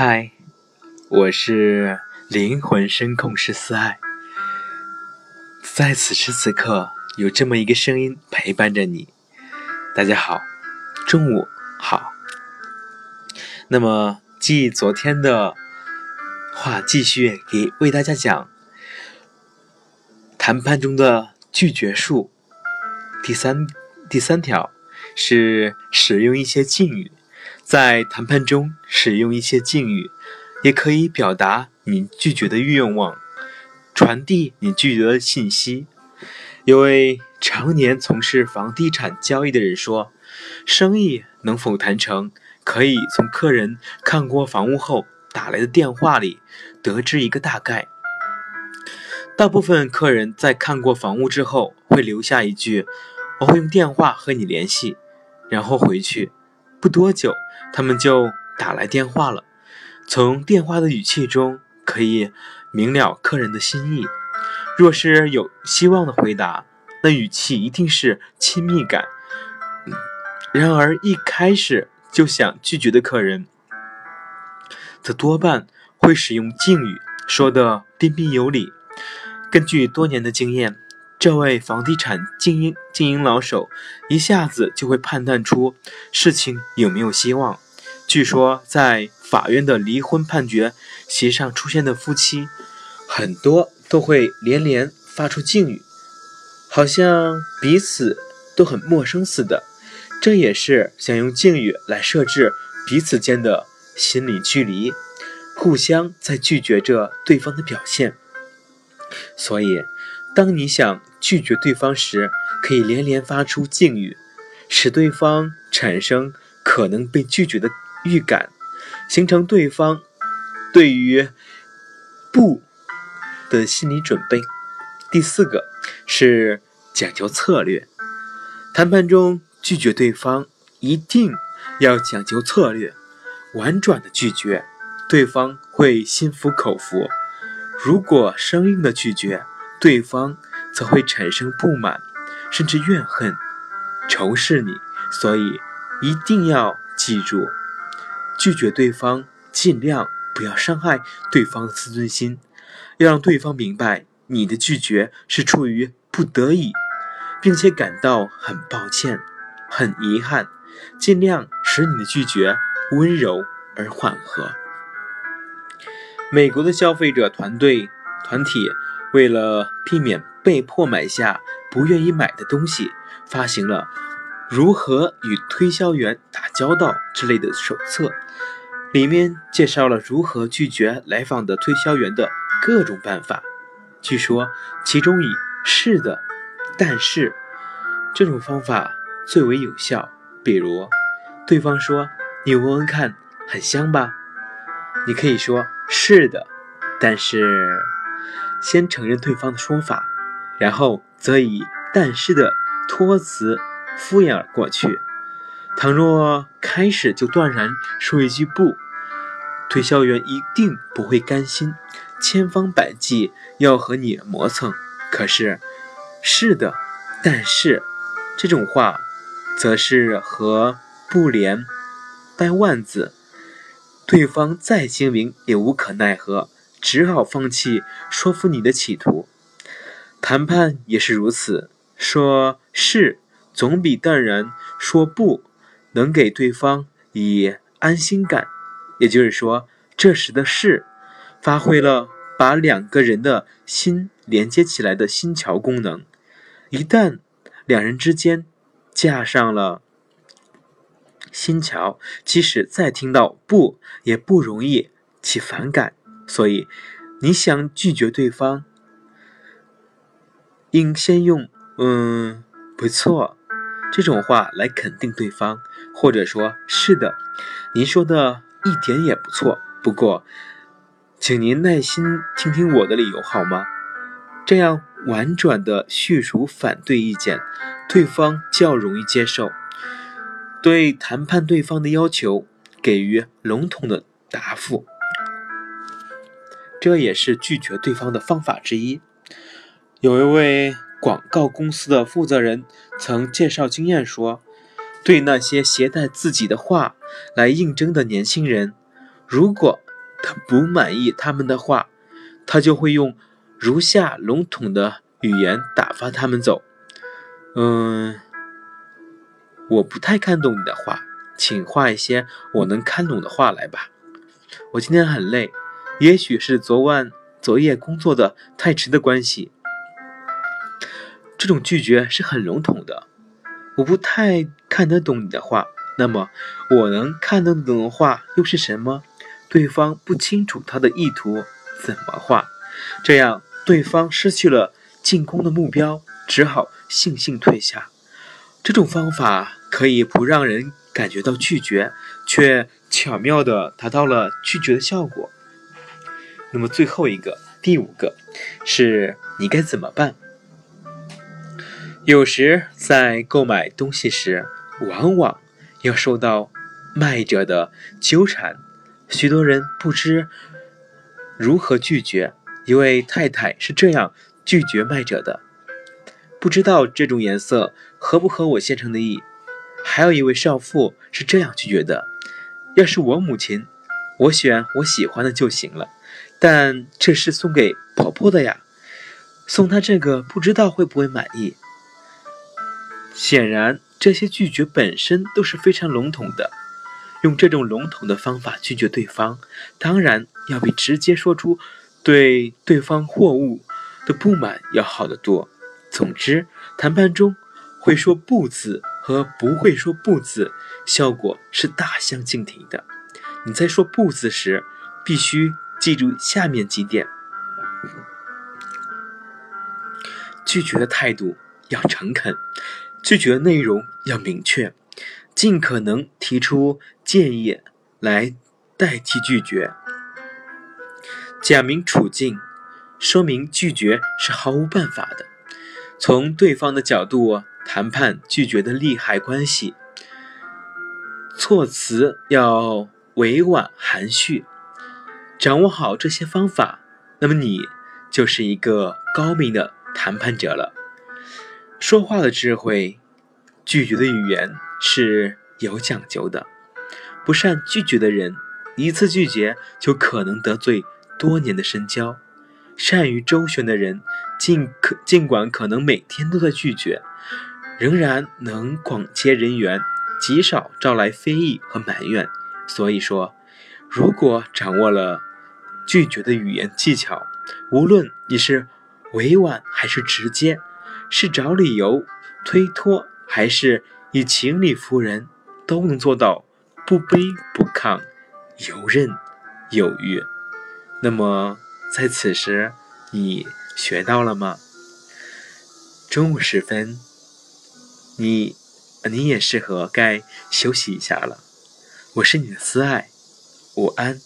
嗨，我是灵魂声控师思爱，在此时此刻有这么一个声音陪伴着你。大家好，中午好。那么，继昨天的话，继续给为大家讲谈判中的拒绝术。第三第三条是使用一些敬语。在谈判中使用一些敬语，也可以表达你拒绝的愿望，传递你拒绝的信息。有位常年从事房地产交易的人说：“生意能否谈成，可以从客人看过房屋后打来的电话里得知一个大概。大部分客人在看过房屋之后，会留下一句：‘我会用电话和你联系’，然后回去。不多久。”他们就打来电话了，从电话的语气中可以明了客人的心意。若是有希望的回答，那语气一定是亲密感。然而一开始就想拒绝的客人，则多半会使用敬语，说的彬彬有礼。根据多年的经验。这位房地产经营经营老手一下子就会判断出事情有没有希望。据说，在法院的离婚判决席上出现的夫妻，很多都会连连发出敬语，好像彼此都很陌生似的。这也是想用敬语来设置彼此间的心理距离，互相在拒绝着对方的表现。所以。当你想拒绝对方时，可以连连发出敬语，使对方产生可能被拒绝的预感，形成对方对于“不”的心理准备。第四个是讲究策略，谈判中拒绝对方一定要讲究策略，婉转的拒绝，对方会心服口服；如果生硬的拒绝，对方则会产生不满，甚至怨恨、仇视你。所以一定要记住，拒绝对方，尽量不要伤害对方的自尊心，要让对方明白你的拒绝是出于不得已，并且感到很抱歉、很遗憾。尽量使你的拒绝温柔而缓和。美国的消费者团队团体。为了避免被迫买下不愿意买的东西，发行了如何与推销员打交道之类的手册，里面介绍了如何拒绝来访的推销员的各种办法。据说其中以“是的，但是”这种方法最为有效。比如，对方说：“你闻闻看，很香吧？”你可以说：“是的，但是。”先承认对方的说法，然后则以“但是”的托词敷衍而过去。倘若开始就断然说一句“不”，推销员一定不会甘心，千方百计要和你磨蹭。可是，“是的，但是”这种话，则是和“不”连掰腕子，对方再精明也无可奈何。只好放弃说服你的企图，谈判也是如此。说是总比淡然说不能给对方以安心感。也就是说，这时的“是”发挥了把两个人的心连接起来的心桥功能。一旦两人之间架上了心桥，即使再听到“不”，也不容易起反感。所以，你想拒绝对方，应先用“嗯，不错”这种话来肯定对方，或者说是的，您说的一点也不错。不过，请您耐心听听我的理由好吗？这样婉转的叙述反对意见，对方较容易接受。对谈判对方的要求给予笼统的答复。这也是拒绝对方的方法之一。有一位广告公司的负责人曾介绍经验说：“对那些携带自己的话来应征的年轻人，如果他不满意他们的话，他就会用如下笼统的语言打发他们走。嗯，我不太看懂你的话，请画一些我能看懂的话来吧。我今天很累，也许是昨晚昨夜工作的太迟的关系。这种拒绝是很笼统的。我不太看得懂你的话，那么我能看得懂的话又是什么？对方不清楚他的意图，怎么画？这样对方失去了进攻的目标，只好悻悻退下。这种方法可以不让人感觉到拒绝，却巧妙地达到了拒绝的效果。那么最后一个，第五个，是你该怎么办？有时在购买东西时，往往要受到卖者的纠缠，许多人不知如何拒绝。一位太太是这样拒绝卖者的：“不知道这种颜色合不合我先生的意。”还有一位少妇是这样拒绝的：“要是我母亲，我选我喜欢的就行了。但这是送给婆婆的呀，送她这个不知道会不会满意。”显然，这些拒绝本身都是非常笼统的。用这种笼统的方法拒绝对方，当然要比直接说出对对方货物的不满要好得多。总之，谈判中会说“不”字和不会说“不”字，效果是大相径庭的。你在说“不”字时，必须记住下面几点：拒绝的态度要诚恳。拒绝内容要明确，尽可能提出建议来代替拒绝，讲明处境，说明拒绝是毫无办法的，从对方的角度谈判拒绝的利害关系，措辞要委婉含蓄，掌握好这些方法，那么你就是一个高明的谈判者了。说话的智慧，拒绝的语言是有讲究的。不善拒绝的人，一次拒绝就可能得罪多年的深交；善于周旋的人，尽可尽管可能每天都在拒绝，仍然能广结人缘，极少招来非议和埋怨。所以说，如果掌握了拒绝的语言技巧，无论你是委婉还是直接。是找理由推脱，还是以情理服人，都能做到不卑不亢，游刃有余。那么，在此时，你学到了吗？中午时分，你你也适合该休息一下了。我是你的思爱，午安。